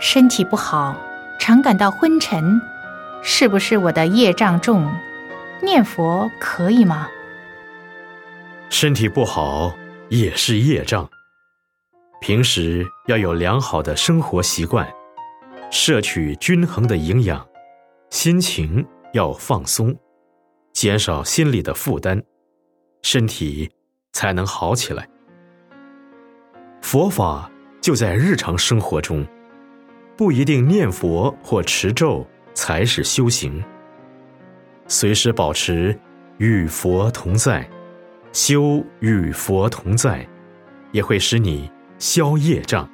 身体不好，常感到昏沉，是不是我的业障重？念佛可以吗？身体不好也是业障。平时要有良好的生活习惯，摄取均衡的营养，心情要放松，减少心理的负担，身体才能好起来。佛法就在日常生活中，不一定念佛或持咒才是修行。随时保持与佛同在，修与佛同在，也会使你消业障。